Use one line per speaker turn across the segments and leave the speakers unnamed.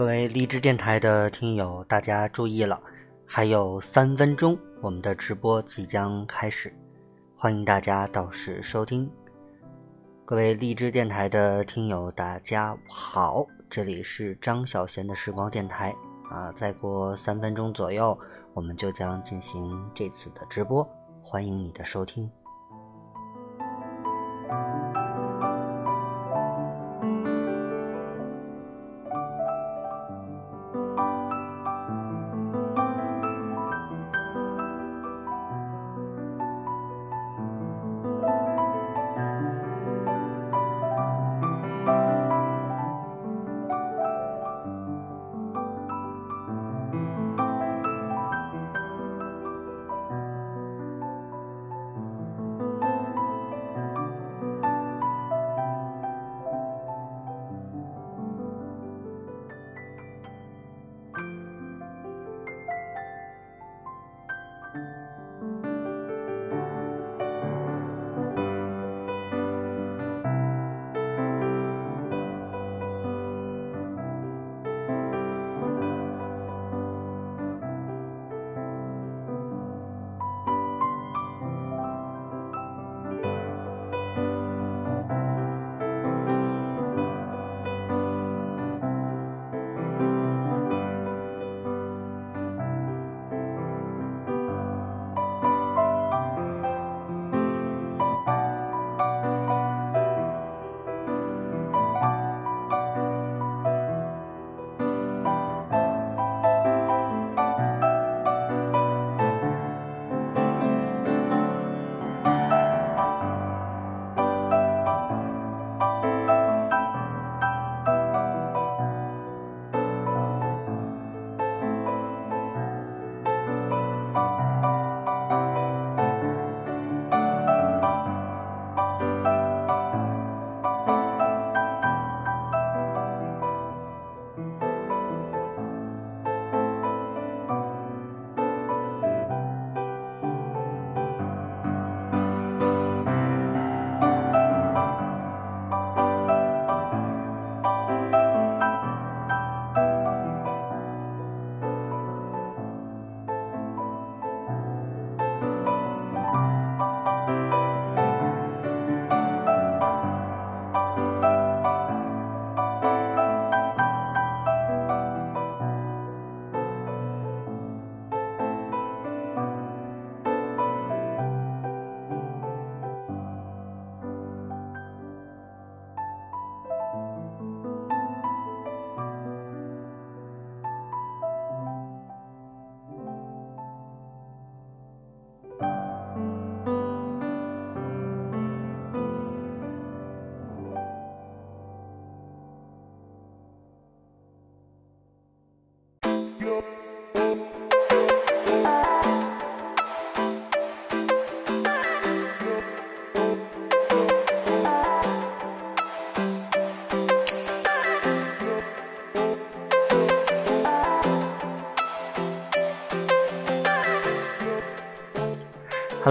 各位荔枝电台的听友，大家注意了，还有三分钟，我们的直播即将开始，欢迎大家到时收听。各位荔枝电台的听友，大家好，这里是张小贤的时光电台啊，再过三分钟左右，我们就将进行这次的直播，欢迎你的收听。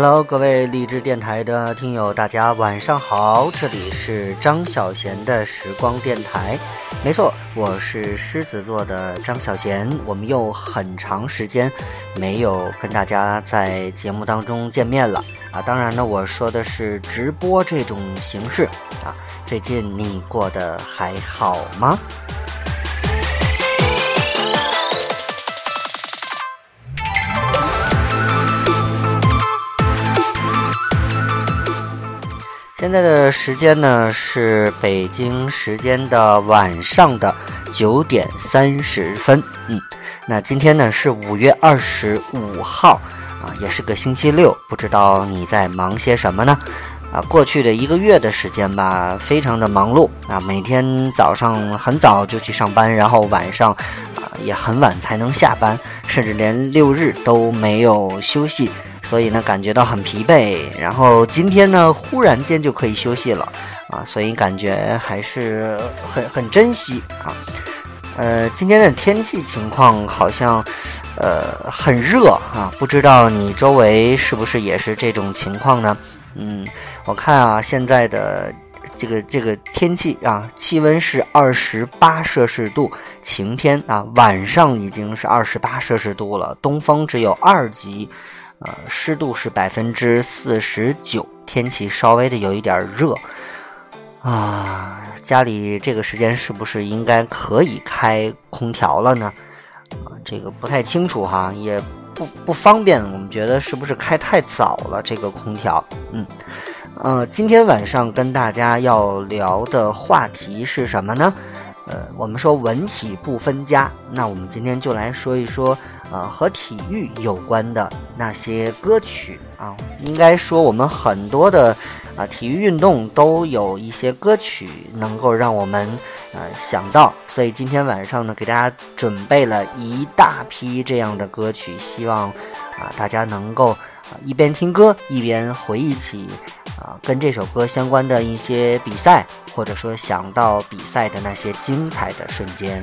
Hello，各位励志电台的听友，大家晚上好，这里是张小贤的时光电台。没错，我是狮子座的张小贤。我们又很长时间没有跟大家在节目当中见面了啊！当然呢，我说的是直播这种形式啊。最近你过得还好吗？现在的时间呢是北京时间的晚上的九点三十分。嗯，那今天呢是五月二十五号啊，也是个星期六。不知道你在忙些什么呢？啊，过去的一个月的时间吧，非常的忙碌啊，每天早上很早就去上班，然后晚上啊也很晚才能下班，甚至连六日都没有休息。所以呢，感觉到很疲惫，然后今天呢，忽然间就可以休息了，啊，所以感觉还是很很珍惜啊。呃，今天的天气情况好像，呃，很热啊，不知道你周围是不是也是这种情况呢？嗯，我看啊，现在的这个这个天气啊，气温是二十八摄氏度，晴天啊，晚上已经是二十八摄氏度了，东风只有二级，呃，湿度是百分之四十九，天气稍微的有一点热啊，家里这个时间是不是应该可以开空调了呢？啊，这个不太清楚哈，也不不方便，我们觉得是不是开太早了这个空调？嗯。呃，今天晚上跟大家要聊的话题是什么呢？呃，我们说文体不分家，那我们今天就来说一说，呃，和体育有关的那些歌曲啊。应该说，我们很多的啊体育运动都有一些歌曲能够让我们呃想到，所以今天晚上呢，给大家准备了一大批这样的歌曲，希望啊大家能够啊一边听歌一边回忆起。啊，跟这首歌相关的一些比赛，或者说想到比赛的那些精彩的瞬间。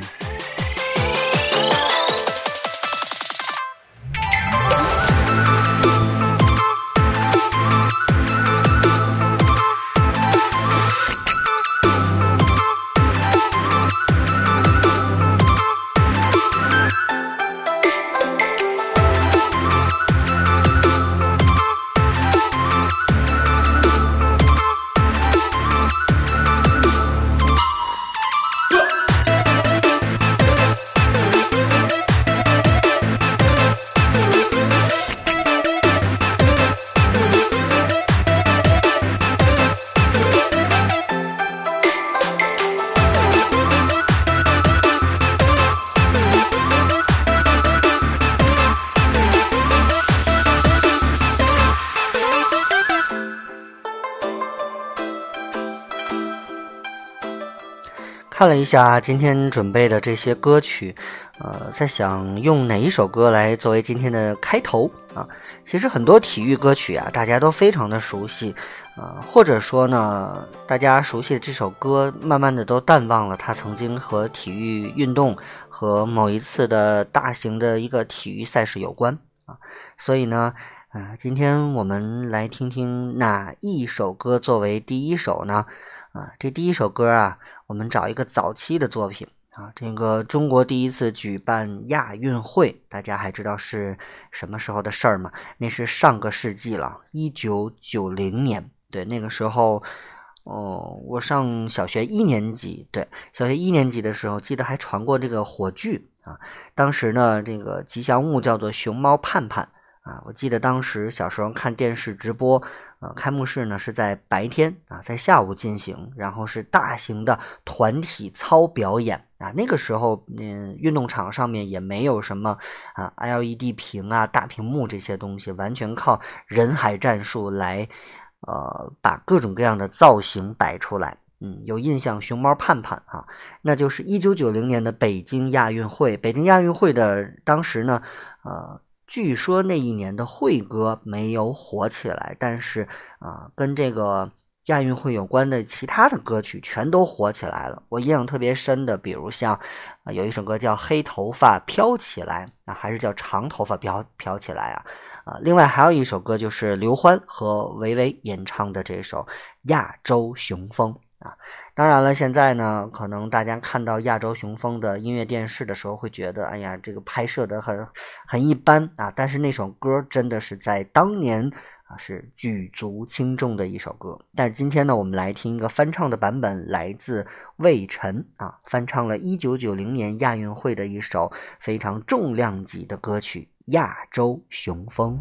看了一下今天准备的这些歌曲，呃，在想用哪一首歌来作为今天的开头啊？其实很多体育歌曲啊，大家都非常的熟悉，呃，或者说呢，大家熟悉的这首歌，慢慢的都淡忘了它曾经和体育运动和某一次的大型的一个体育赛事有关啊。所以呢，呃，今天我们来听听哪一首歌作为第一首呢？啊，这第一首歌啊。我们找一个早期的作品啊，这个中国第一次举办亚运会，大家还知道是什么时候的事儿吗？那是上个世纪了，一九九零年。对，那个时候，哦，我上小学一年级，对，小学一年级的时候，记得还传过这个火炬啊。当时呢，这个吉祥物叫做熊猫盼盼啊。我记得当时小时候看电视直播。开幕式呢是在白天啊，在下午进行，然后是大型的团体操表演啊。那个时候，嗯，运动场上面也没有什么啊 LED 屏啊、大屏幕这些东西，完全靠人海战术来，呃，把各种各样的造型摆出来。嗯，有印象，熊猫盼盼哈，那就是一九九零年的北京亚运会。北京亚运会的当时呢，呃。据说那一年的会歌没有火起来，但是啊，跟这个亚运会有关的其他的歌曲全都火起来了。我印象特别深的，比如像啊，有一首歌叫《黑头发飘起来》，啊，还是叫《长头发飘飘起来》啊啊。另外还有一首歌就是刘欢和维维演唱的这首《亚洲雄风》。啊，当然了，现在呢，可能大家看到亚洲雄风的音乐电视的时候，会觉得，哎呀，这个拍摄的很很一般啊。但是那首歌真的是在当年啊，是举足轻重的一首歌。但是今天呢，我们来听一个翻唱的版本，来自魏晨啊，翻唱了一九九零年亚运会的一首非常重量级的歌曲《亚洲雄风》。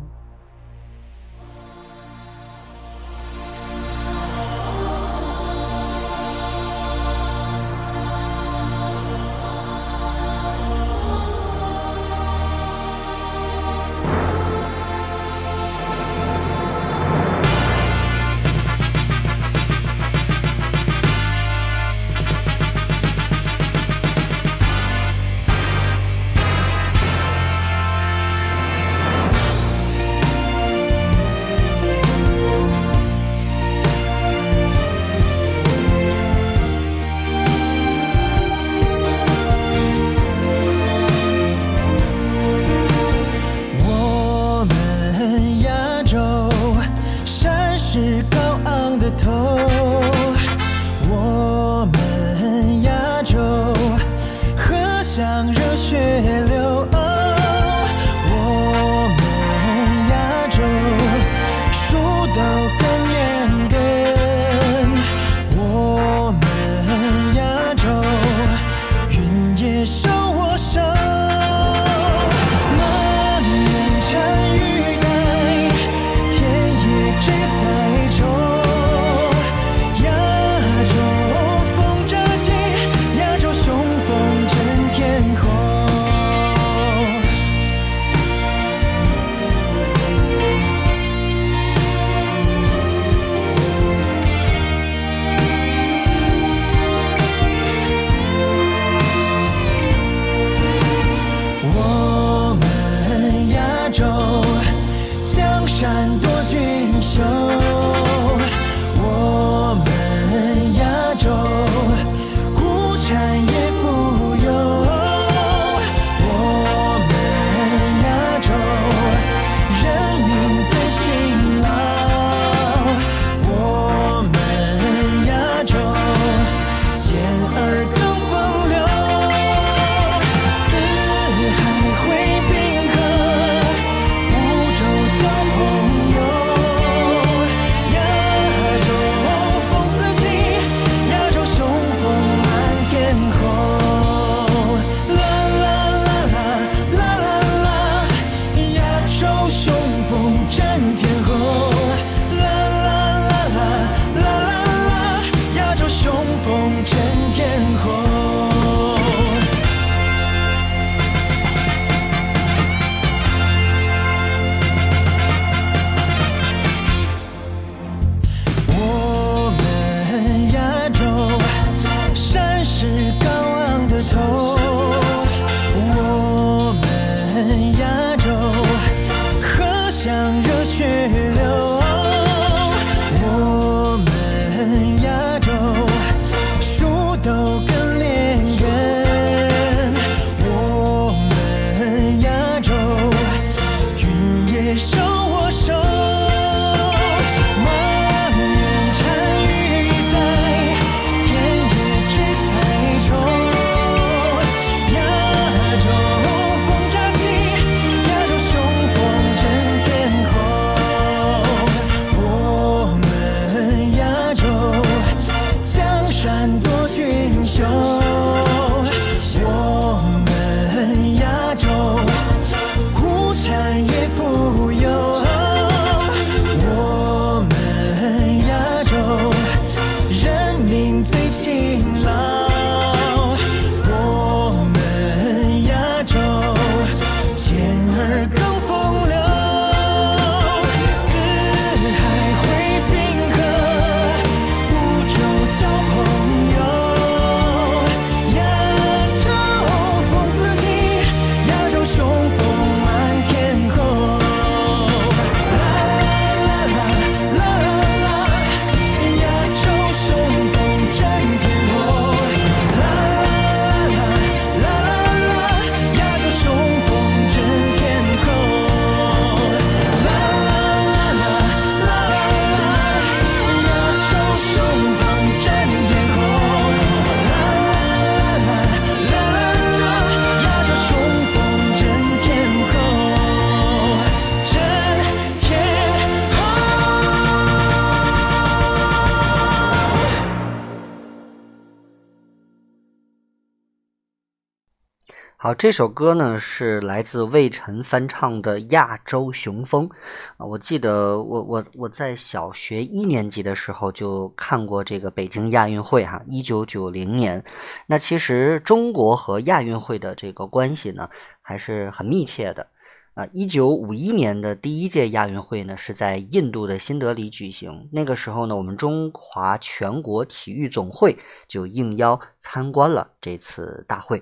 这首歌呢是来自魏晨翻唱的《亚洲雄风》啊，我记得我我我在小学一年级的时候就看过这个北京亚运会哈，一九九零年。那其实中国和亚运会的这个关系呢还是很密切的啊。一九五一年的第一届亚运会呢是在印度的新德里举行，那个时候呢我们中华全国体育总会就应邀参观了这次大会。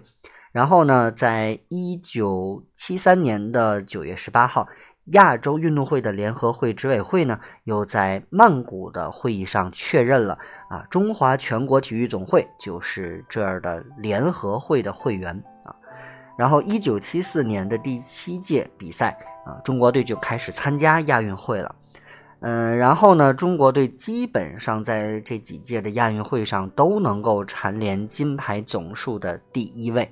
然后呢，在一九七三年的九月十八号，亚洲运动会的联合会执委会呢，又在曼谷的会议上确认了啊，中华全国体育总会就是这儿的联合会的会员啊。然后，一九七四年的第七届比赛啊，中国队就开始参加亚运会了。嗯，然后呢，中国队基本上在这几届的亚运会上都能够蝉联金牌总数的第一位。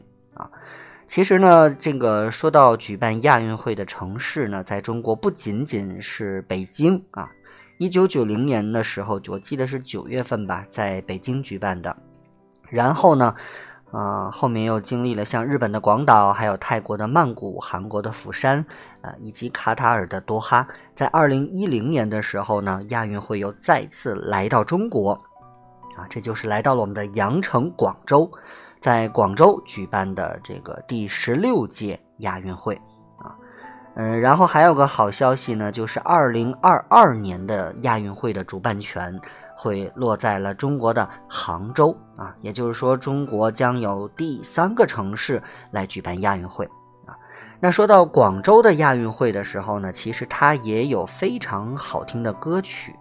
其实呢，这个说到举办亚运会的城市呢，在中国不仅仅是北京啊。一九九零年的时候，我记得是九月份吧，在北京举办的。然后呢，呃，后面又经历了像日本的广岛，还有泰国的曼谷、韩国的釜山，呃，以及卡塔尔的多哈。在二零一零年的时候呢，亚运会又再次来到中国，啊，这就是来到了我们的羊城广州。在广州举办的这个第十六届亚运会啊，嗯，然后还有个好消息呢，就是二零二二年的亚运会的主办权会落在了中国的杭州啊，也就是说，中国将有第三个城市来举办亚运会啊。那说到广州的亚运会的时候呢，其实它也有非常好听的歌曲，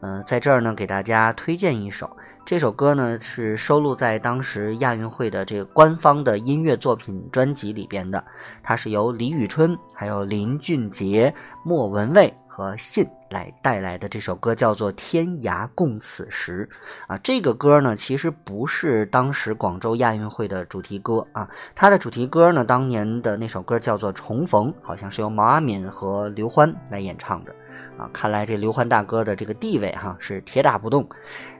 嗯，在这儿呢给大家推荐一首。这首歌呢是收录在当时亚运会的这个官方的音乐作品专辑里边的，它是由李宇春、还有林俊杰、莫文蔚和信来带来的。这首歌叫做《天涯共此时》啊，这个歌呢其实不是当时广州亚运会的主题歌啊，它的主题歌呢当年的那首歌叫做《重逢》，好像是由毛阿敏和刘欢来演唱的。啊，看来这刘欢大哥的这个地位哈是铁打不动，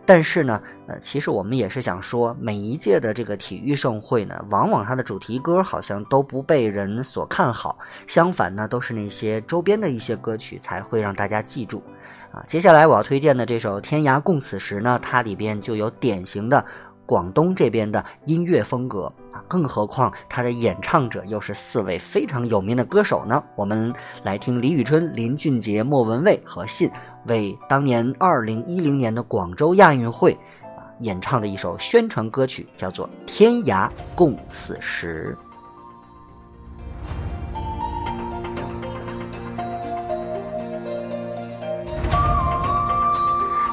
但是呢，呃，其实我们也是想说，每一届的这个体育盛会呢，往往它的主题歌好像都不被人所看好，相反呢，都是那些周边的一些歌曲才会让大家记住。啊，接下来我要推荐的这首《天涯共此时》呢，它里边就有典型的。广东这边的音乐风格更何况他的演唱者又是四位非常有名的歌手呢？我们来听李宇春、林俊杰、莫文蔚和信为当年二零一零年的广州亚运会啊演唱的一首宣传歌曲，叫做《天涯共此时》。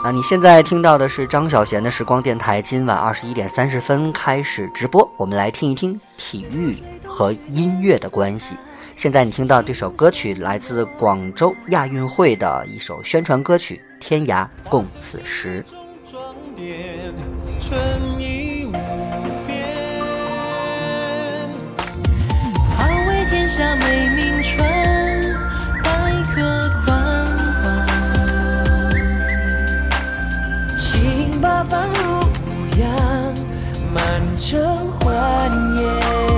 啊，你现在听到的是张小贤的时光电台，今晚二十一点三十分开始直播，我们来听一听体育和音乐的关系。现在你听到这首歌曲来自广州亚运会的一首宣传歌曲《天涯共此时》。
天下美名传。八方如扬，满城欢颜。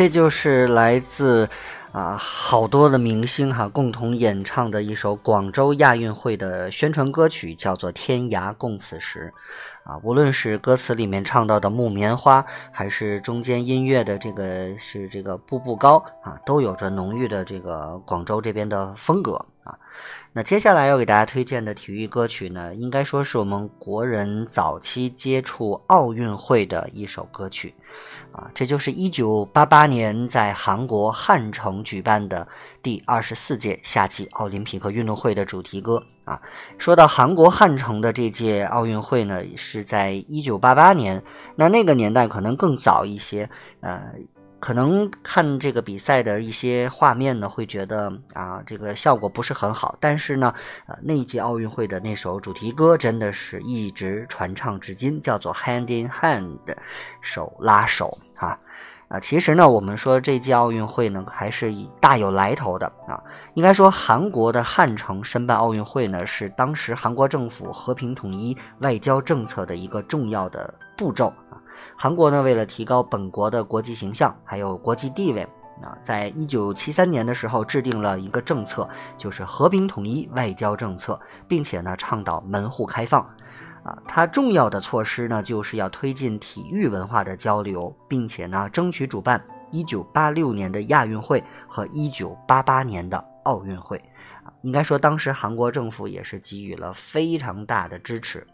这就是来自啊好多的明星哈共同演唱的一首广州亚运会的宣传歌曲，叫做《天涯共此时》。啊，无论是歌词里面唱到的木棉花，还是中间音乐的这个是这个步步高啊，都有着浓郁的这个广州这边的风格啊。那接下来要给大家推荐的体育歌曲呢，应该说是我们国人早期接触奥运会的一首歌曲。啊，这就是一九八八年在韩国汉城举办的第二十四届夏季奥林匹克运动会的主题歌啊。说到韩国汉城的这届奥运会呢，是在一九八八年，那那个年代可能更早一些，呃。可能看这个比赛的一些画面呢，会觉得啊，这个效果不是很好。但是呢，呃，那一届奥运会的那首主题歌真的是一直传唱至今，叫做《Hand in Hand》，手拉手啊。啊，其实呢，我们说这届奥运会呢，还是大有来头的啊。应该说，韩国的汉城申办奥运会呢，是当时韩国政府和平统一外交政策的一个重要的步骤。韩国呢，为了提高本国的国际形象，还有国际地位，啊，在一九七三年的时候制定了一个政策，就是和平统一外交政策，并且呢，倡导门户开放。啊，它重要的措施呢，就是要推进体育文化的交流，并且呢，争取主办一九八六年的亚运会和一九八八年的奥运会。啊，应该说，当时韩国政府也是给予了非常大的支持。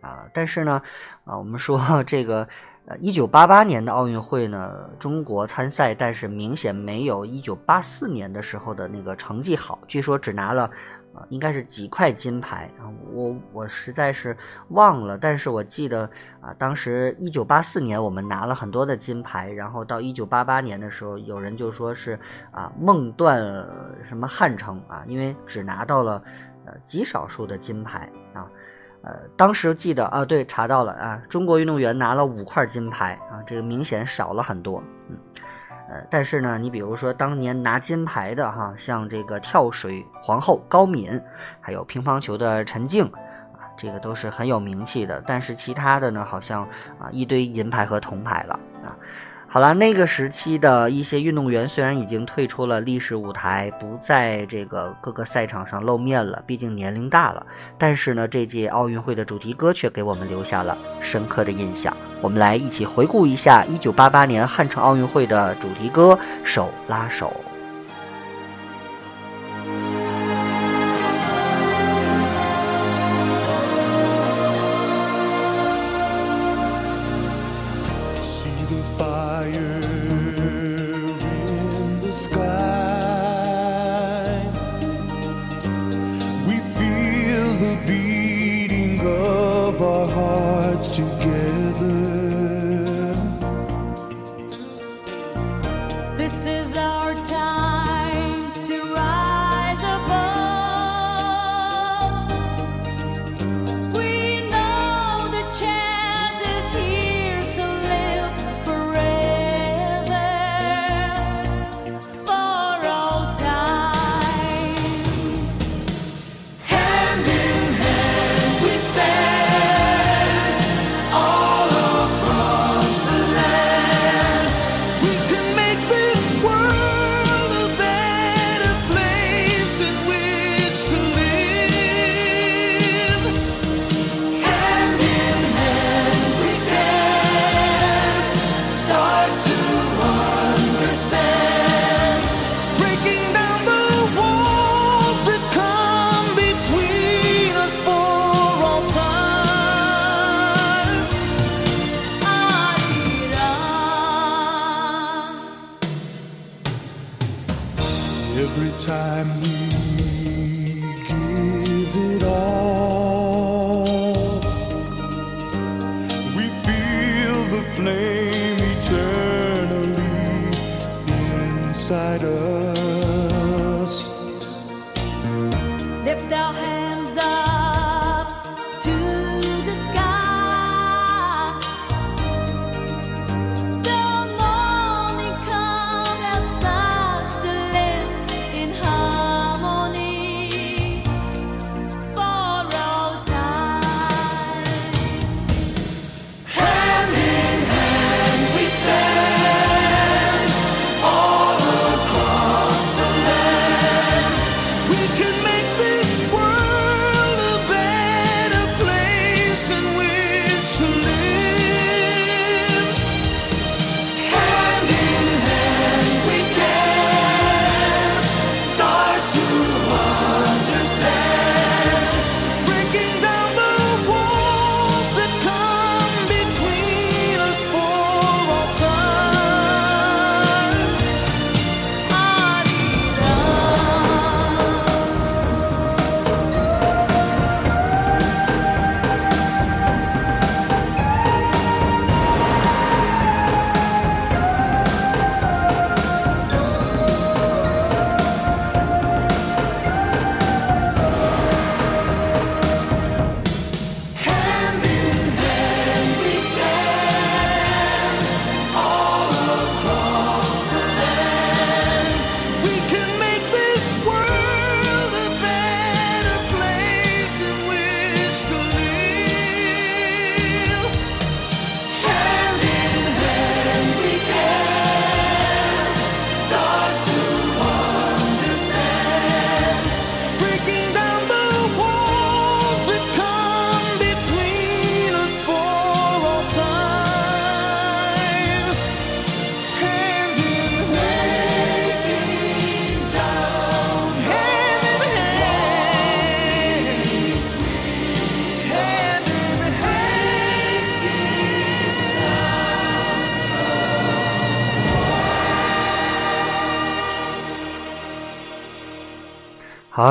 啊，但是呢，啊，我们说 这个，呃，一九八八年的奥运会呢，中国参赛，但是明显没有一九八四年的时候的那个成绩好，据说只拿了，啊，应该是几块金牌啊，我我实在是忘了，但是我记得啊，当时一九八四年我们拿了很多的金牌，然后到一九八八年的时候，有人就说是啊，梦断什么汉城啊，因为只拿到了呃极少数的金牌啊。呃，当时记得啊，对，查到了啊，中国运动员拿了五块金牌啊，这个明显少了很多，嗯，呃，但是呢，你比如说当年拿金牌的哈，像这个跳水皇后高敏，还有乒乓球的陈静啊，这个都是很有名气的，但是其他的呢，好像啊一堆银牌和铜牌了啊。好了，那个时期的一些运动员虽然已经退出了历史舞台，不在这个各个赛场上露面了，毕竟年龄大了。但是呢，这届奥运会的主题歌却给我们留下了深刻的印象。我们来一起回顾一下1988年汉城奥运会的主题歌《手拉手》。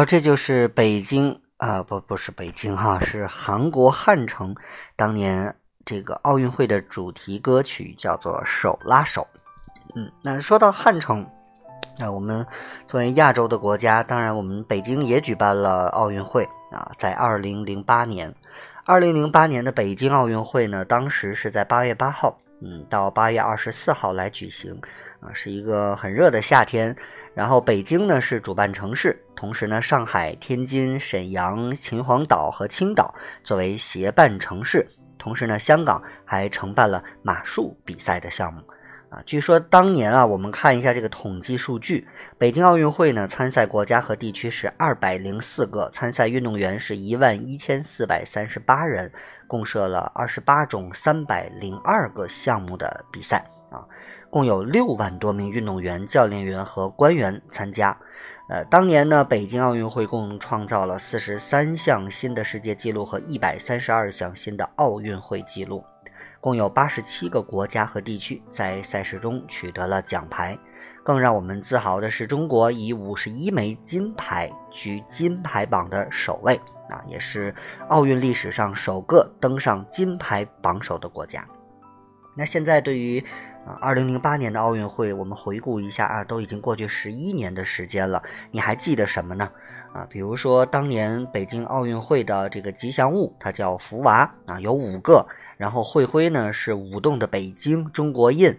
这就是北京啊、不不是北京哈，是韩国汉城当年这个奥运会的主题歌曲，叫做《手拉手》。嗯，那说到汉城，那我们作为亚洲的国家，当然我们北京也举办了奥运会啊，在二零零八年，二零零八年的北京奥运会呢，当时是在八月八号，嗯，到八月二十四号来举行，啊，是一个很热的夏天。然后北京呢是主办城市，同时呢上海、天津、沈阳、秦皇岛和青岛作为协办城市，同时呢香港还承办了马术比赛的项目。啊，据说当年啊，我们看一下这个统计数据，北京奥运会呢参赛国家和地区是二百零四个，参赛运动员是一万一千四百三十八人，共设了二十八种三百零二个项目的比赛啊。共有六万多名运动员、教练员和官员参加。呃，当年呢，北京奥运会共创造了四十三项新的世界纪录和一百三十二项新的奥运会纪录，共有八十七个国家和地区在赛事中取得了奖牌。更让我们自豪的是，中国以五十一枚金牌居金牌榜的首位，啊，也是奥运历史上首个登上金牌榜首的国家。那现在对于啊，二零零八年的奥运会，我们回顾一下啊，都已经过去十一年的时间了。你还记得什么呢？啊，比如说当年北京奥运会的这个吉祥物，它叫福娃啊，有五个。然后会徽呢是舞动的北京中国印，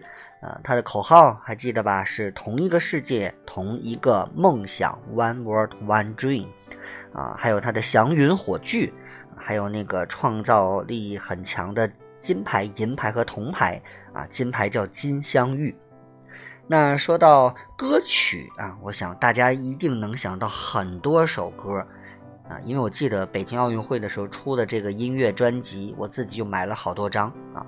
啊，它的口号还记得吧？是同一个世界，同一个梦想，One World One Dream。啊，还有它的祥云火炬，还有那个创造力很强的金牌、银牌和铜牌。啊，金牌叫金镶玉。那说到歌曲啊，我想大家一定能想到很多首歌啊，因为我记得北京奥运会的时候出的这个音乐专辑，我自己就买了好多张啊。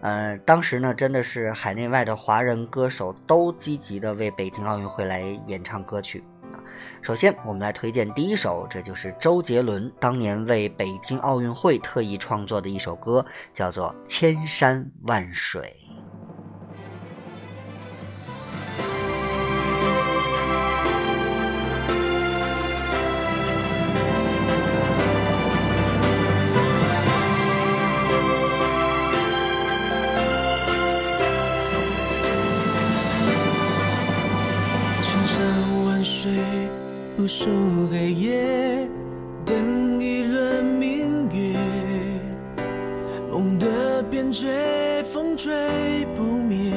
呃，当时呢，真的是海内外的华人歌手都积极的为北京奥运会来演唱歌曲啊。首先，我们来推荐第一首，这就是周杰伦当年为北京奥运会特意创作的一首歌，叫做《千山万水》。
数黑夜，等一轮明月。梦的边陲，风吹不灭，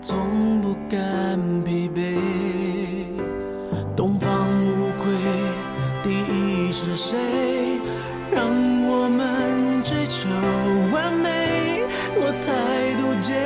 从不敢疲惫。东方无愧，第一是谁？让我们追求完美。我态度坚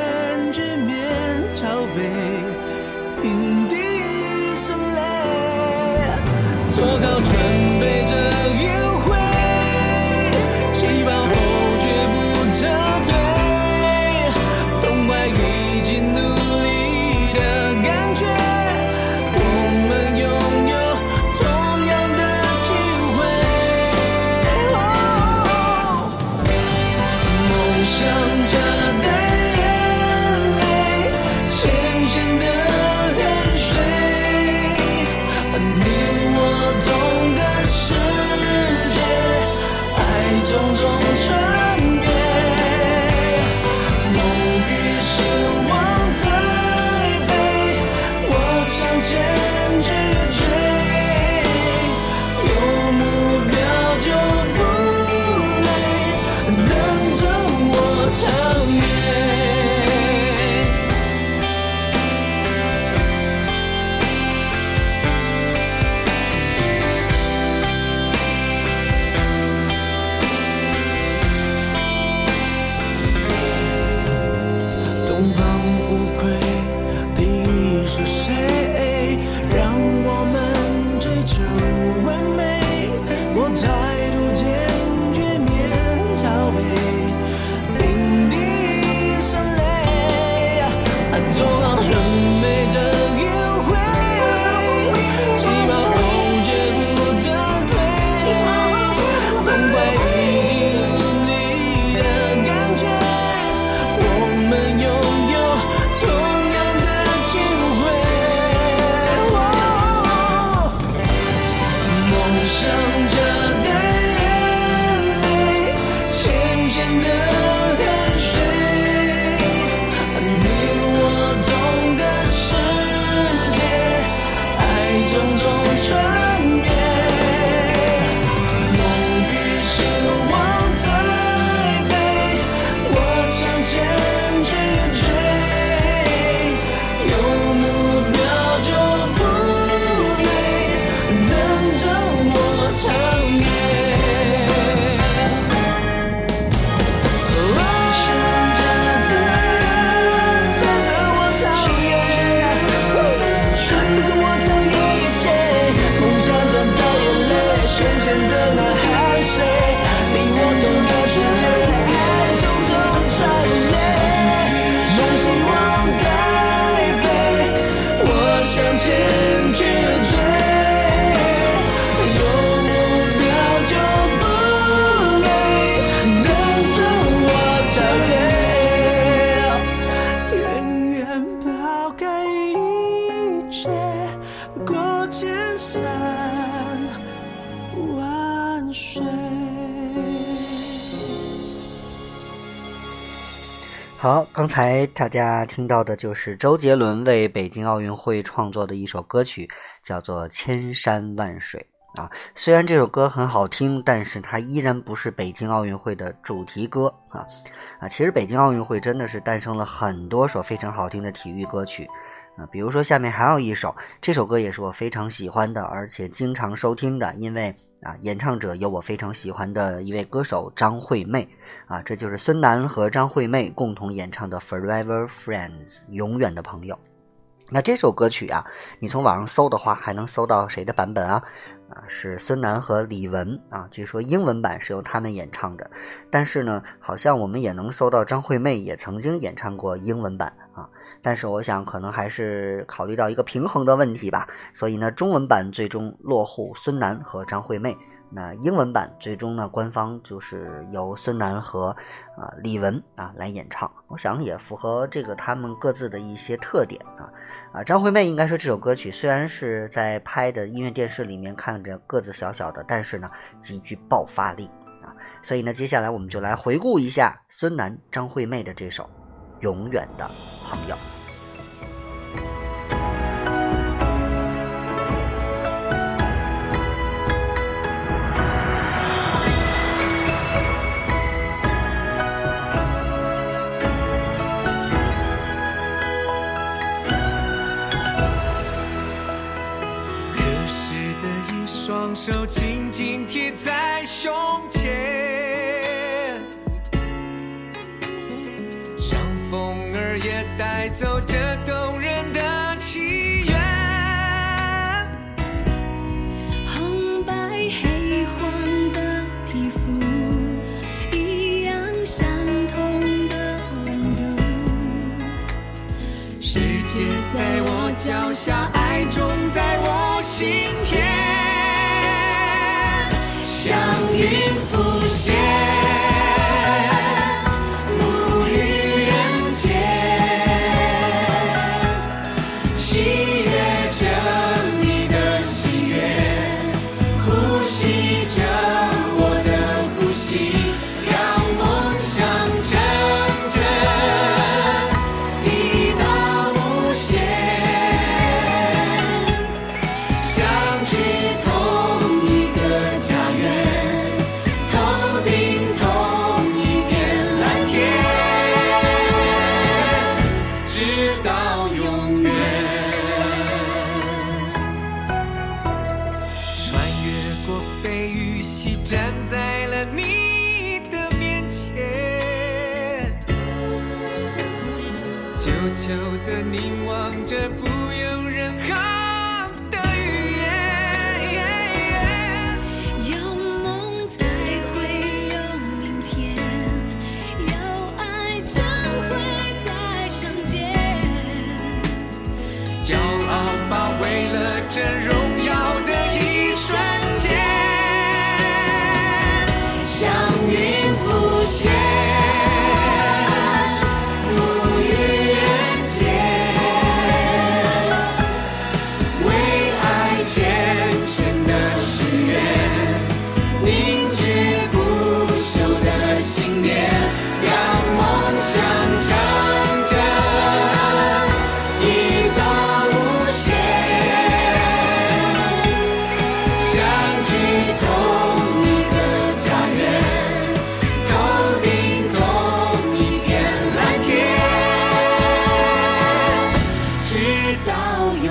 刚才大家听到的就是周杰伦为北京奥运会创作的一首歌曲，叫做《千山万水》啊。虽然这首歌很好听，但是它依然不是北京奥运会的主题歌啊啊！其实北京奥运会真的是诞生了很多首非常好听的体育歌曲。啊，比如说下面还有一首，这首歌也是我非常喜欢的，而且经常收听的，因为啊，演唱者有我非常喜欢的一位歌手张惠妹，啊，这就是孙楠和张惠妹共同演唱的《Forever Friends》，永远的朋友。那这首歌曲啊，你从网上搜的话，还能搜到谁的版本啊？啊，是孙楠和李玟啊，据说英文版是由他们演唱的，但是呢，好像我们也能搜到张惠妹也曾经演唱过英文版。但是我想，可能还是考虑到一个平衡的问题吧，所以呢，中文版最终落户孙楠和张惠妹，那英文版最终呢，官方就是由孙楠和啊李玟啊来演唱，我想也符合这个他们各自的一些特点啊。啊，张惠妹应该说这首歌曲虽然是在拍的音乐电视里面看着个子小小的，但是呢极具爆发力啊，所以呢，接下来我们就来回顾一下孙楠张惠妹的这首。永远的朋友。
可是的一双手紧紧贴在胸前，带走这动人的祈愿。
红白黑黄的皮肤，一样相同的温度。
世界在我脚下，爱种在我心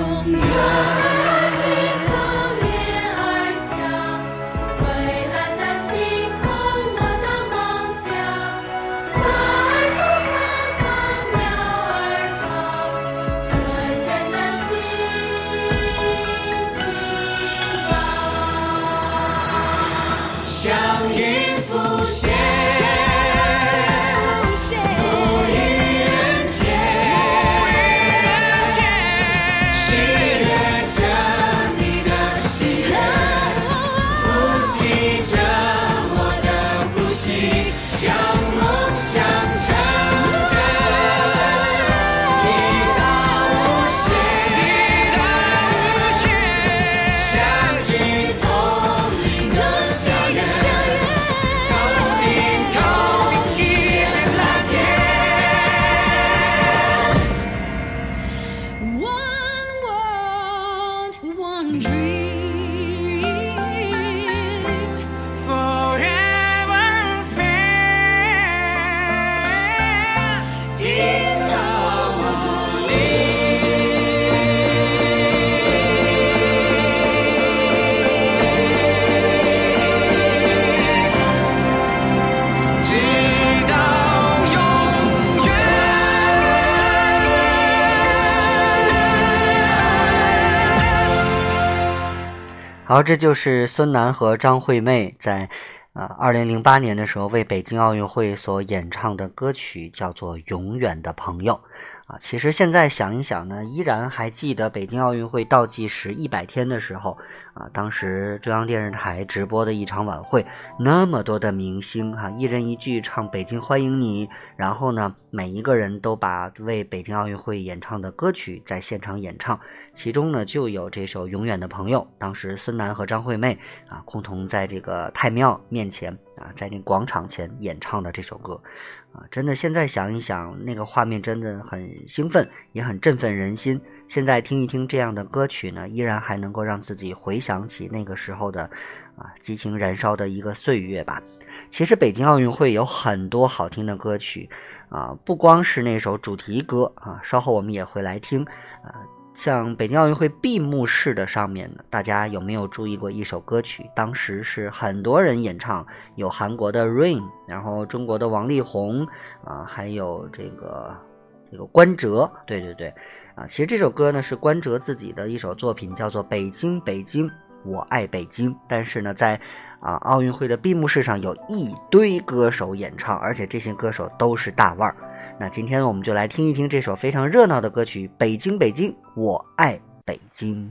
you'll know. 这
就是孙楠和张惠妹在呃二零零八年的时候为北京奥运会所演唱的歌曲，叫做《永远的朋友》。啊，其实现在想一想呢，依然还记得北京奥运会倒计时一百天的时候，啊，当时中央电视台直播的一场晚会，那么多的明星哈、一人一句唱《北京欢迎你》，然后呢，每一个人都把为北京奥运会演唱的歌曲在现场演唱，其中呢就有这首《永远的朋友》，当时孙楠和张惠妹啊共同在这个太庙面前啊，在那广场前演唱的这首歌。啊，真的，现在想一想，那个画面真的很兴奋，也很振奋人心。现在听一听这样的歌曲呢，依然还能够让自己回想起那个时候的，啊，激情燃烧的一个岁月吧。其实北京奥运会有很多好听的歌曲，啊，不光是那首主题歌啊，稍后我们也会来听，啊。像北京奥运会闭幕式的上面呢，大家有没有注意过一首歌曲？当时是很多人演唱，有韩国的 Rain，然后中国的王力宏，啊，还有这个这个关喆，对对对，啊，其实这首歌呢是关喆自己的一首作品，叫做《北京北京我爱北京》，但是呢，在啊奥运会的闭幕式上有一堆歌手演唱，而且这些歌手都是大腕儿。那今天我们就来听一听这首非常热闹的歌曲《北京北京我爱北京》。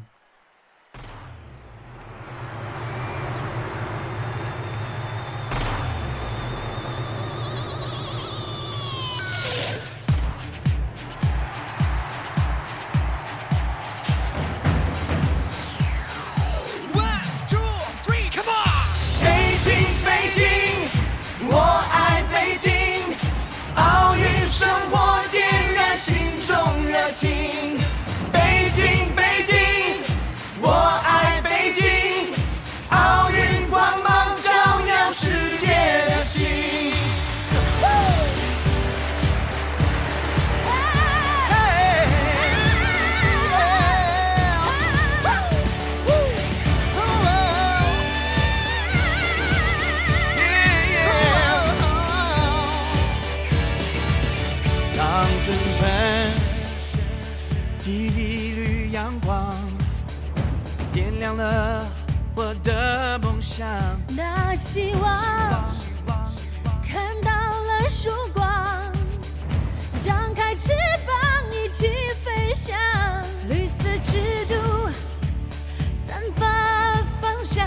希望看到了曙光，张开翅膀一起飞翔，绿色之都散发芳香，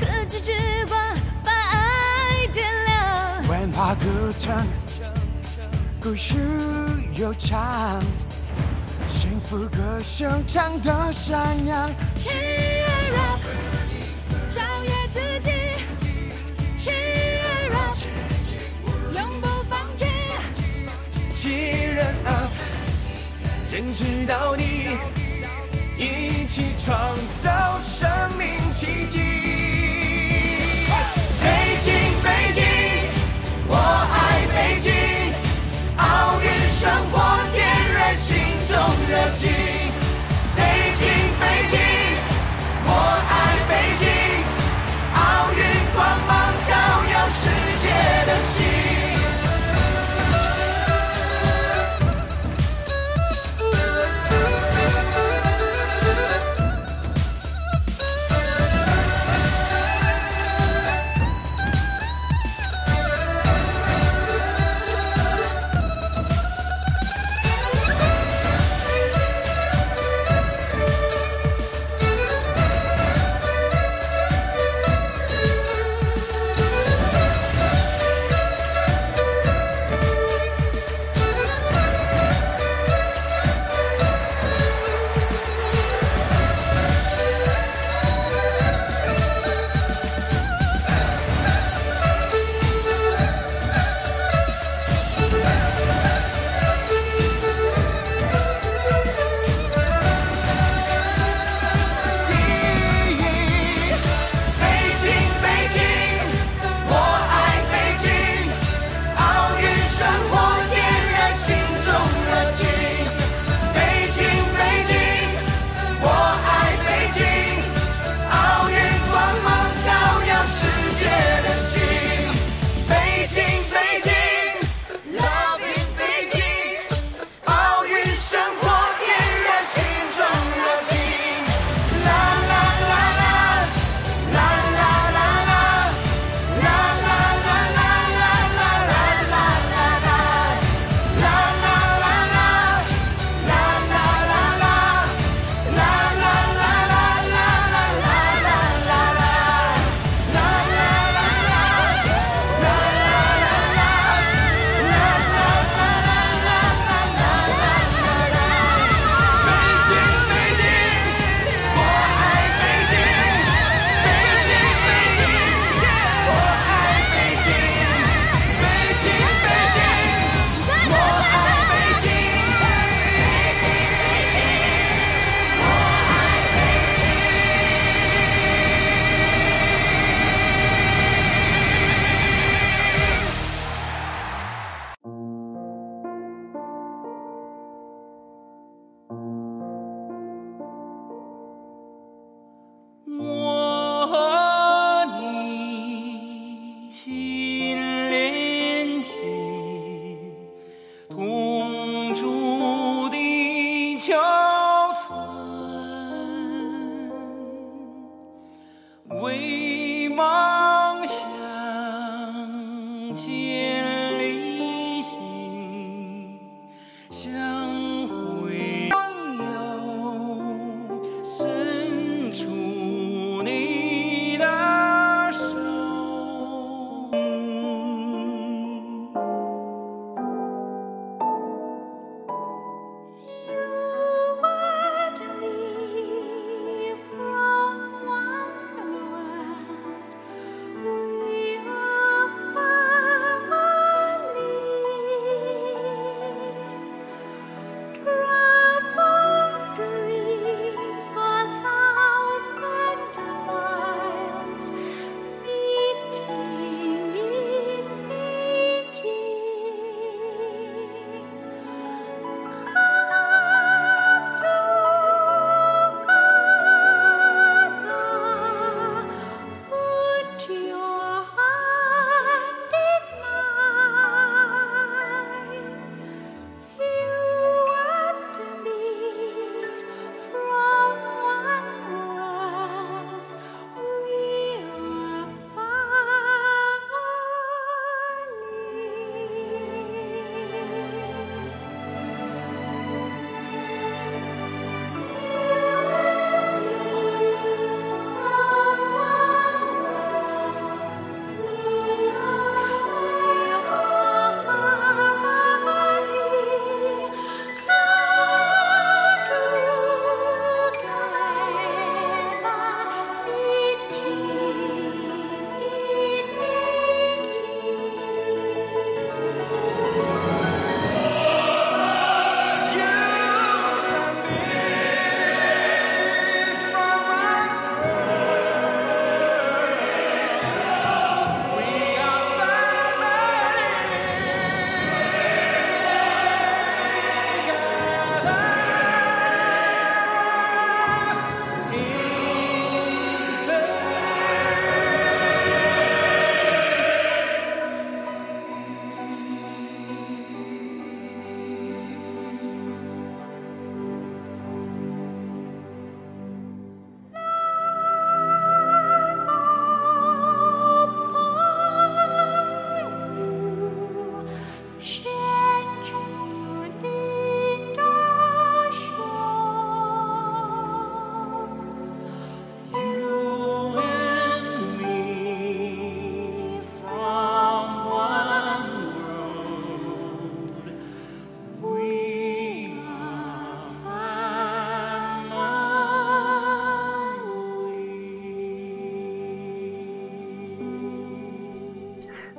科技之光把爱点亮。
文化歌唱，故事悠长，幸福歌声唱得闪亮。
Cheer up，
直到你，一起创造生命奇迹。北京，北京，我爱北京，奥运圣火点燃心中热情。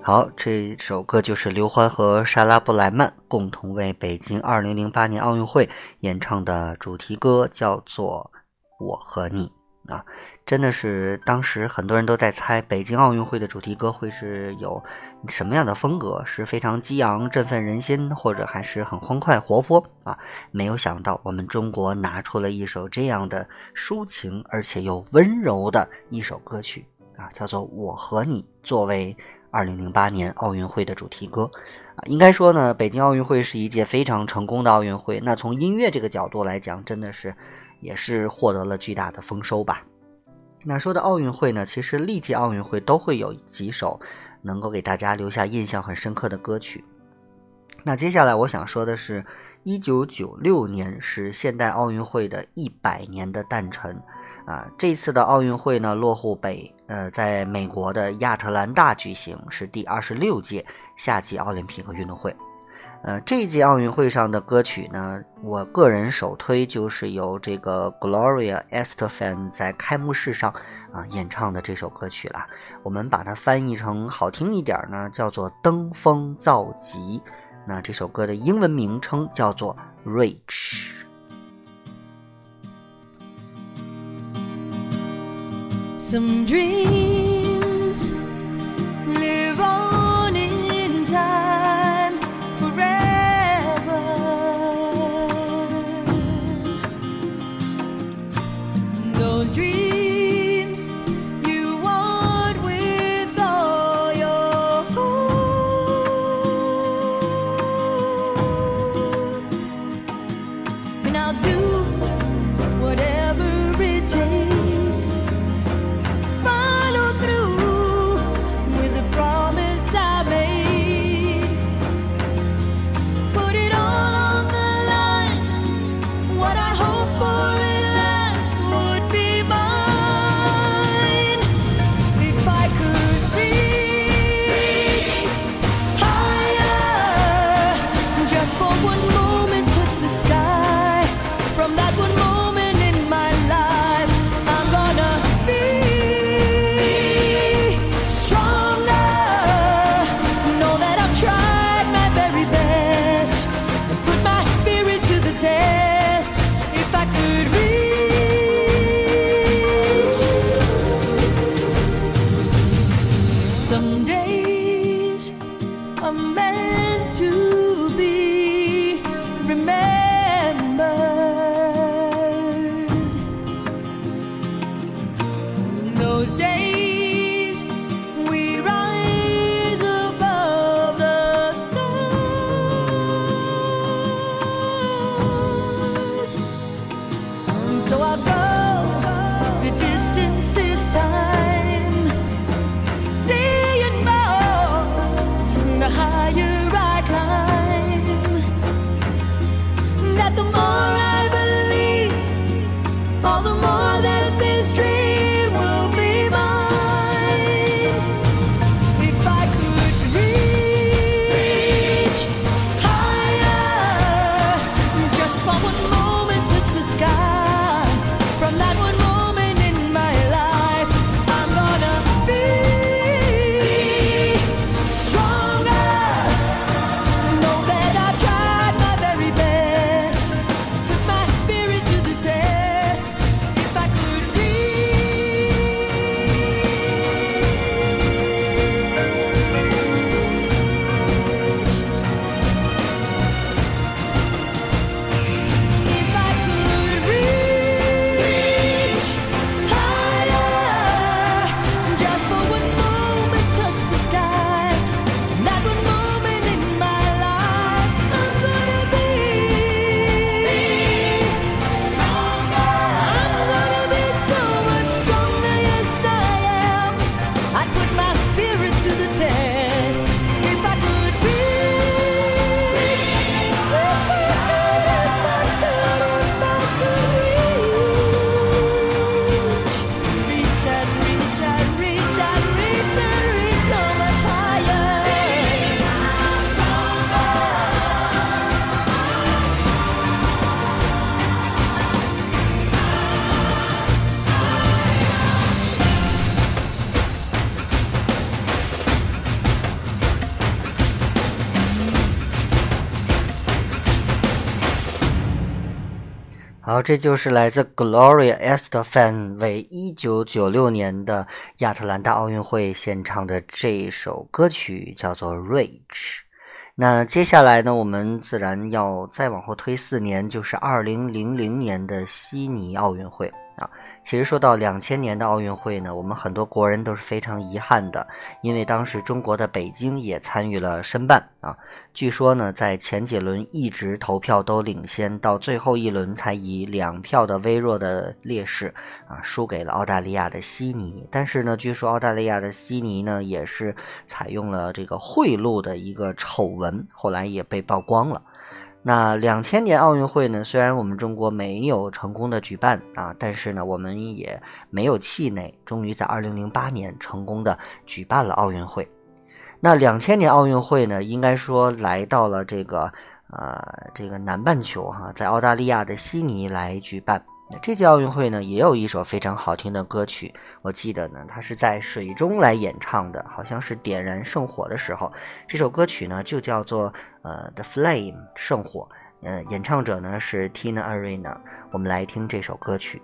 好，这首歌就是刘欢和莎拉布莱曼共同为北京2008年奥运会演唱的主题歌，叫做《我和你》啊。真的是当时很多人都在猜北京奥运会的主题歌会是有什么样的风格，是非常激昂、振奋人心，或者还是很欢快、活泼啊？没有想到我们中国拿出了一首这样的抒情而且又温柔的一首歌曲啊，叫做《我和你》，作为二零零八年奥运会的主题歌啊。应该说呢，北京奥运会是一届非常成功的奥运会。那从音乐这个角度来讲，真的是也是获得了巨大的丰收吧。那说到奥运会呢，其实历届奥运会都会有几首能够给大家留下印象很深刻的歌曲。那接下来我想说的是，一九九六年是现代奥运会的一百年的诞辰啊。这次的奥运会呢，落户北呃，在美国的亚特兰大举行，是第二十六届夏季奥林匹克运动会。呃，这一届奥运会上的歌曲呢，我个人首推就是由这个 Gloria Estefan 在开幕式上啊演唱的这首歌曲啦。我们把它翻译成好听一点呢，叫做《登峰造极》。那这首歌的英文名称叫做《Reach》。
Some dreams. Live on in time
这就是来自 Gloria Estefan 为一九九六年的亚特兰大奥运会献唱的这首歌曲，叫做《Reach》。那接下来呢，我们自然要再往后推四年，就是二零零零年的悉尼奥运会啊。其实说到两千年的奥运会呢，我们很多国人都是非常遗憾的，因为当时中国的北京也参与了申办啊。据说呢，在前几轮一直投票都领先，到最后一轮才以两票的微弱的劣势啊输给了澳大利亚的悉尼。但是呢，据说澳大利亚的悉尼呢也是采用了这个贿赂的一个丑闻，后来也被曝光了。那两千年奥运会呢，虽然我们中国没有成功的举办啊，但是呢，我们也没有气馁，终于在二零零八年成功的举办了奥运会。那两千年奥运会呢，应该说来到了这个呃这个南半球哈、在澳大利亚的悉尼来举办。那这届奥运会呢，也有一首非常好听的歌曲，我记得呢，它是在水中来演唱的，好像是点燃圣火的时候。这首歌曲呢，就叫做呃《The Flame》圣火，呃，演唱者呢是 Tina Arena。我们来听这首歌曲。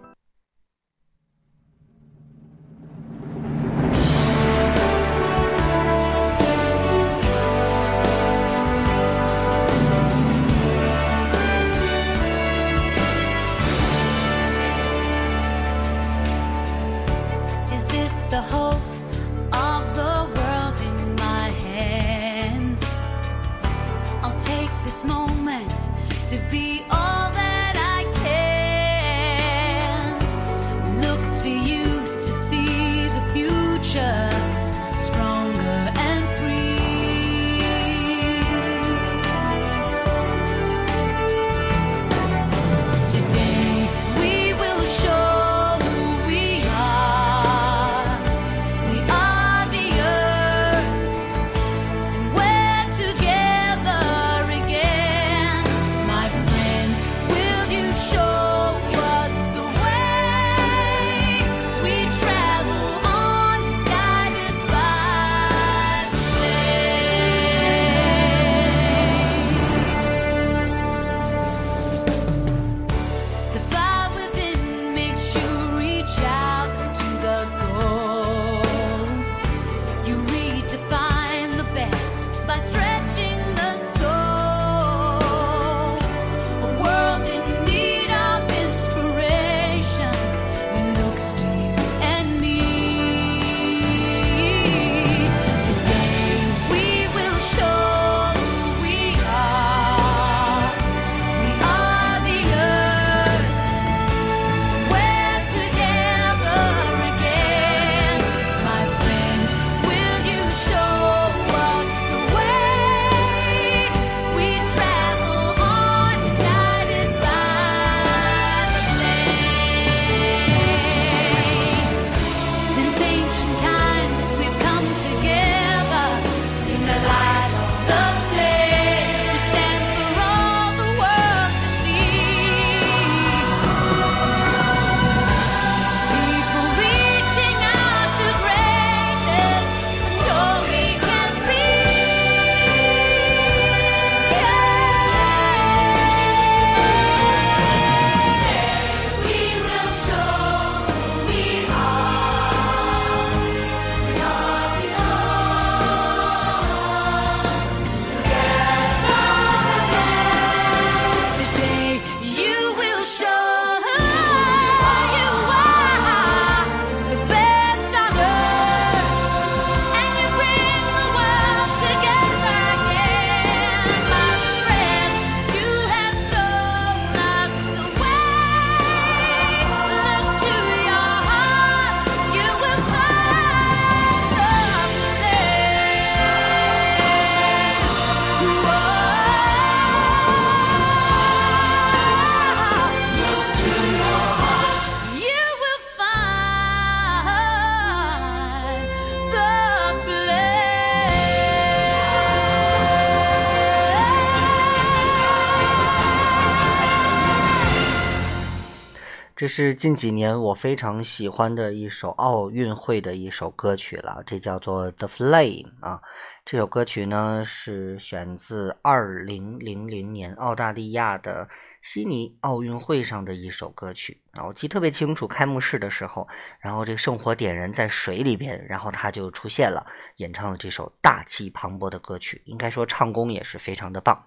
这是近几年我非常喜欢的一首奥运会的一首歌曲了，这叫做《The Flame》啊。这首歌曲呢是选自二零零零年澳大利亚的悉尼奥运会上的一首歌曲啊，我记得特别清楚。开幕式的时候，然后这个圣火点燃在水里边，然后他就出现了，演唱了这首大气磅礴的歌曲，应该说唱功也是非常的棒。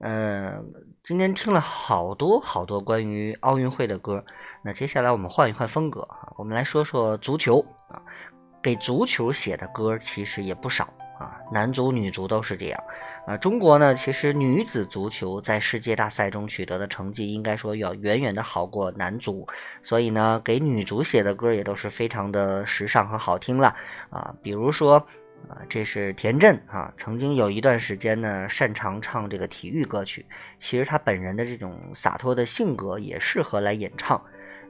嗯，今天听了好多好多关于奥运会的歌，那接下来我们换一换风格啊，我们来说说足球啊，给足球写的歌其实也不少。啊，男足、女足都是这样。啊，中国呢，其实女子足球在世界大赛中取得的成绩，应该说要远远的好过男足。所以呢，给女足写的歌也都是非常的时尚和好听了。啊，比如说，啊，这是田震啊，曾经有一段时间呢，擅长唱这个体育歌曲。其实他本人的这种洒脱的性格也适合来演唱。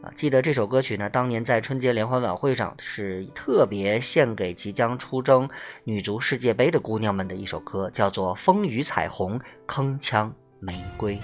啊，记得这首歌曲呢，当年在春节联欢晚会上是特别献给即将出征女足世界杯的姑娘们的一首歌，叫做《风雨彩虹铿锵玫瑰》。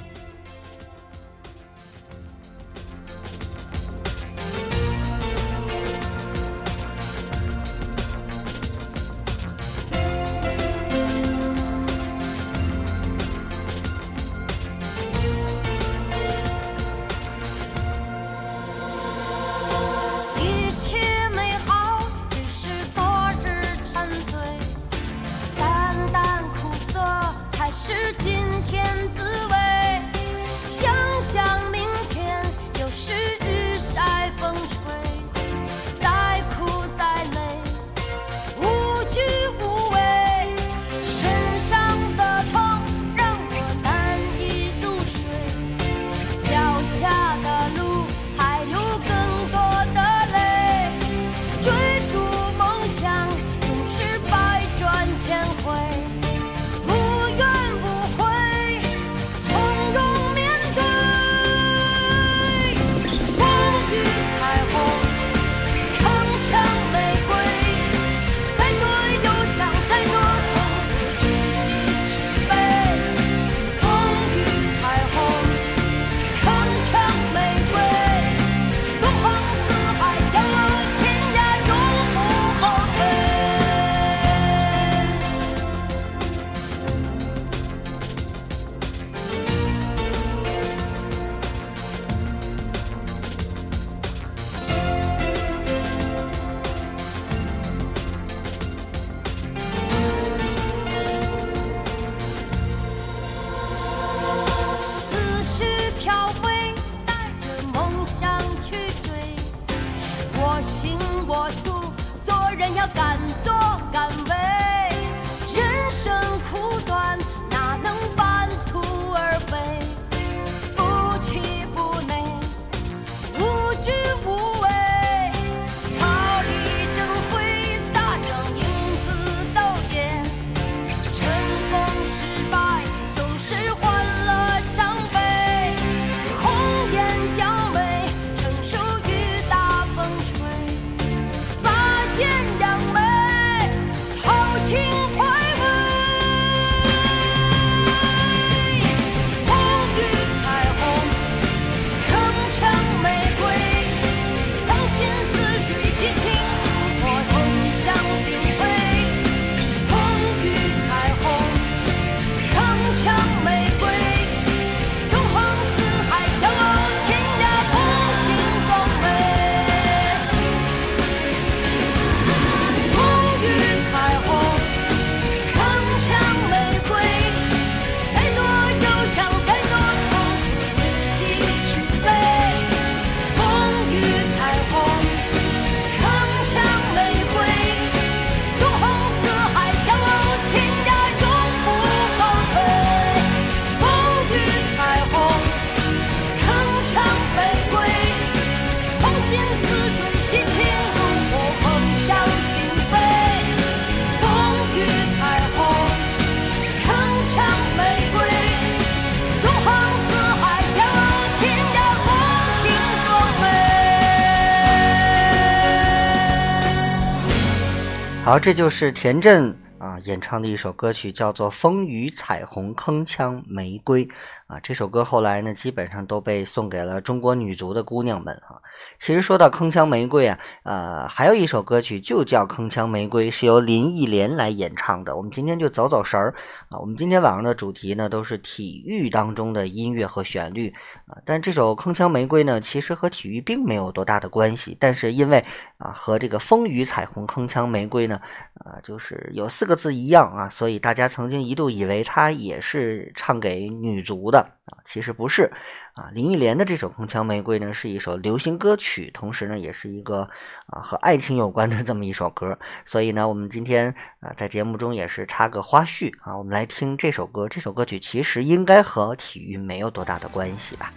好，
这就是田震
啊演唱的一首歌曲，叫做《风雨彩虹铿锵玫瑰》啊。这首歌后来呢，基本上都被送给了中国女足的姑娘们啊。其实说到铿锵玫瑰啊，呃，还有一首歌曲就叫《铿锵玫瑰》，是由林忆莲来演唱的。我们今天就走走神儿啊。我们今天晚上的主题呢，都是体育当中的音乐和旋律啊。但这首《铿锵玫瑰》呢，其实和体育并没有多大的关系，但是因为啊和这个风雨彩虹铿锵玫瑰呢，啊就是有四个字一样啊，所以大家曾经一度以为它也是唱给女足的啊，其实不是啊。林忆莲的这首《铿锵玫瑰》呢，是一首流行歌曲，同时呢，也是一个啊和爱情有关的这么一首歌，所以呢，我们今天啊在节目中也是插个花絮啊，我们来听这首歌。这首歌曲其实应该和体育没有多大的关系吧。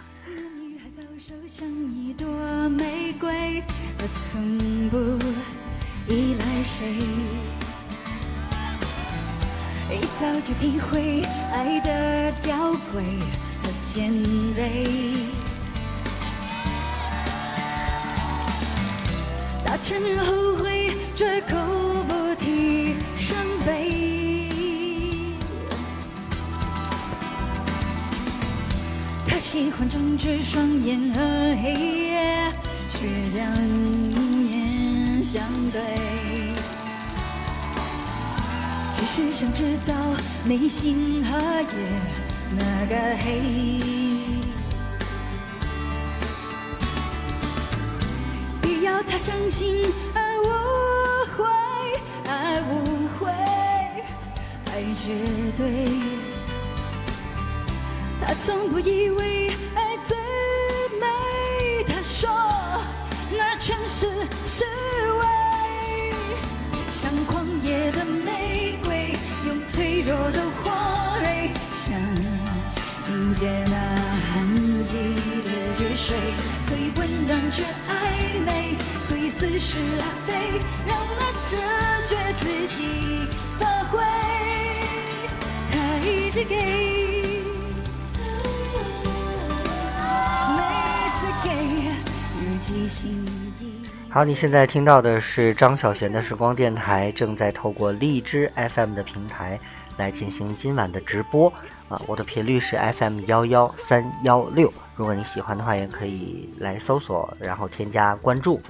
我从不依赖谁。一早就体会爱的吊诡和尖锐，大承认后悔，绝口不提伤悲。他喜欢睁着双眼和黑夜，却将眼相对。只是想知道内心和夜那个黑。你要他相信爱无悔，爱无悔，爱绝对。他从不以为爱最美，他说那全是虚伪。像狂野的玫瑰，用脆弱的花蕊，想迎接那寒季的雨水，最温暖却暧昧，最似是而非，让那直觉自己发挥。他一直给，每次给，日记心意。
好，你现在听到的是张小贤的时光电台，正在透过荔枝 FM 的平台来进行今晚的直播啊。我的频率是 FM 幺幺三幺六，如果你喜欢的话，也可以来搜索，然后添加关注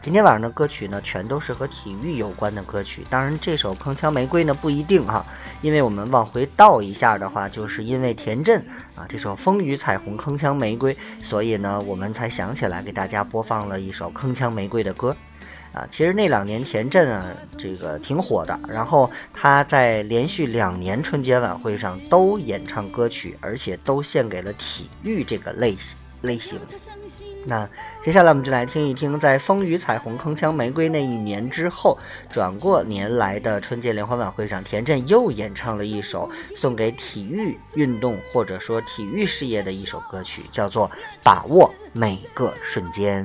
今天晚上的歌曲呢，全都是和体育有关的歌曲。当然，这首《铿锵玫瑰》呢不一定哈，因为我们往回倒一下的话，就是因为田震啊这首《风雨彩虹铿锵玫瑰》，所以呢，我们才想起来给大家播放了一首《铿锵玫瑰》的歌。啊，其实那两年田震啊，这个挺火的。然后他在连续两年春节晚会上都演唱歌曲，而且都献给了体育这个类型类型。那接下来我们就来听一听，在《风雨彩虹铿锵玫瑰》那一年之后，转过年来的春节联欢晚会上，田震又演唱了一首送给体育运动或者说体育事业的一首歌曲，叫做《把握每个瞬间》。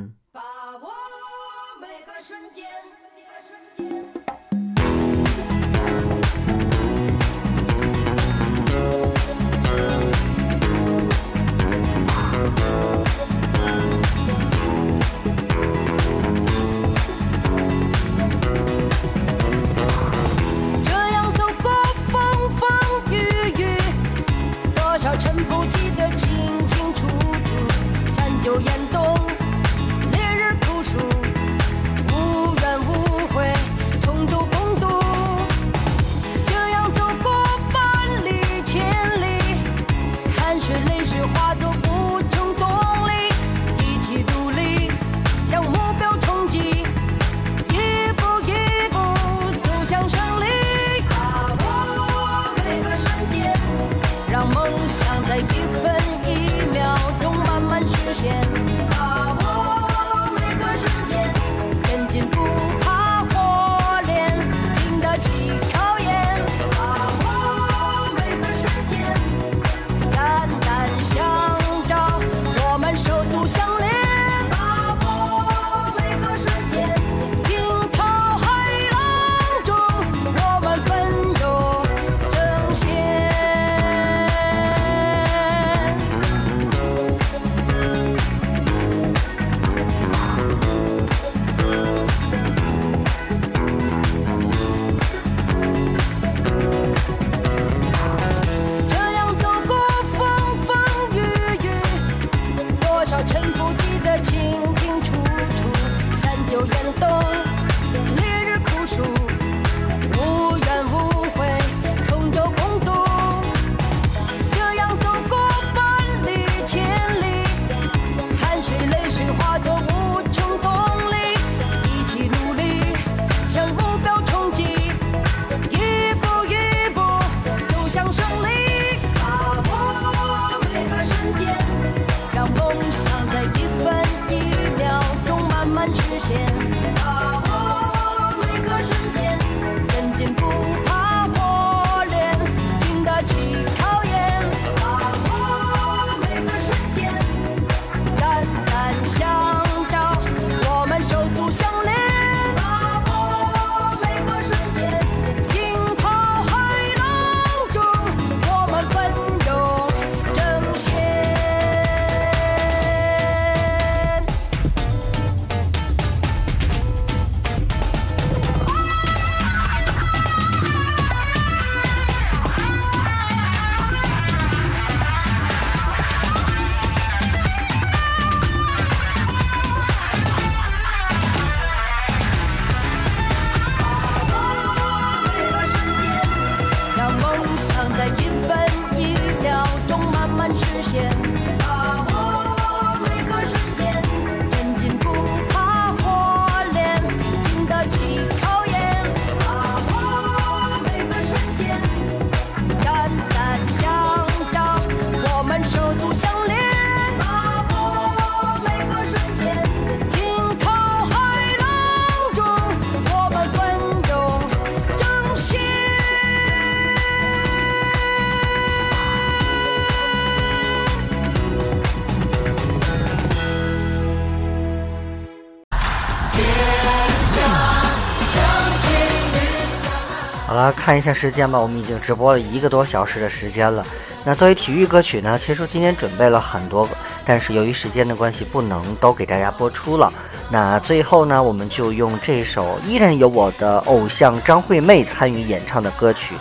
看一下时间吧，我们已经直播了一个多小时的时间了。那作为体育歌曲呢，其实今天准备了很多个，但是由于时间的关系，不能都给大家播出了。那最后呢，我们就用这首依然由我的偶像张惠妹参与演唱的歌曲，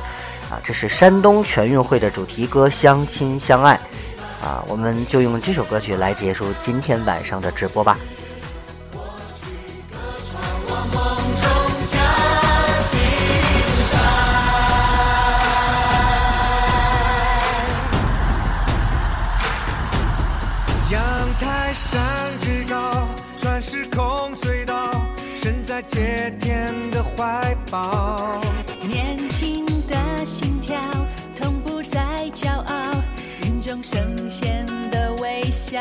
啊，这是山东全运会的主题歌《相亲相爱》，啊，我们就用这首歌曲来结束今天晚上的直播吧。
穿时空隧道，身在接天的怀抱，
年轻的心跳，痛不再骄傲，云中圣贤的微笑。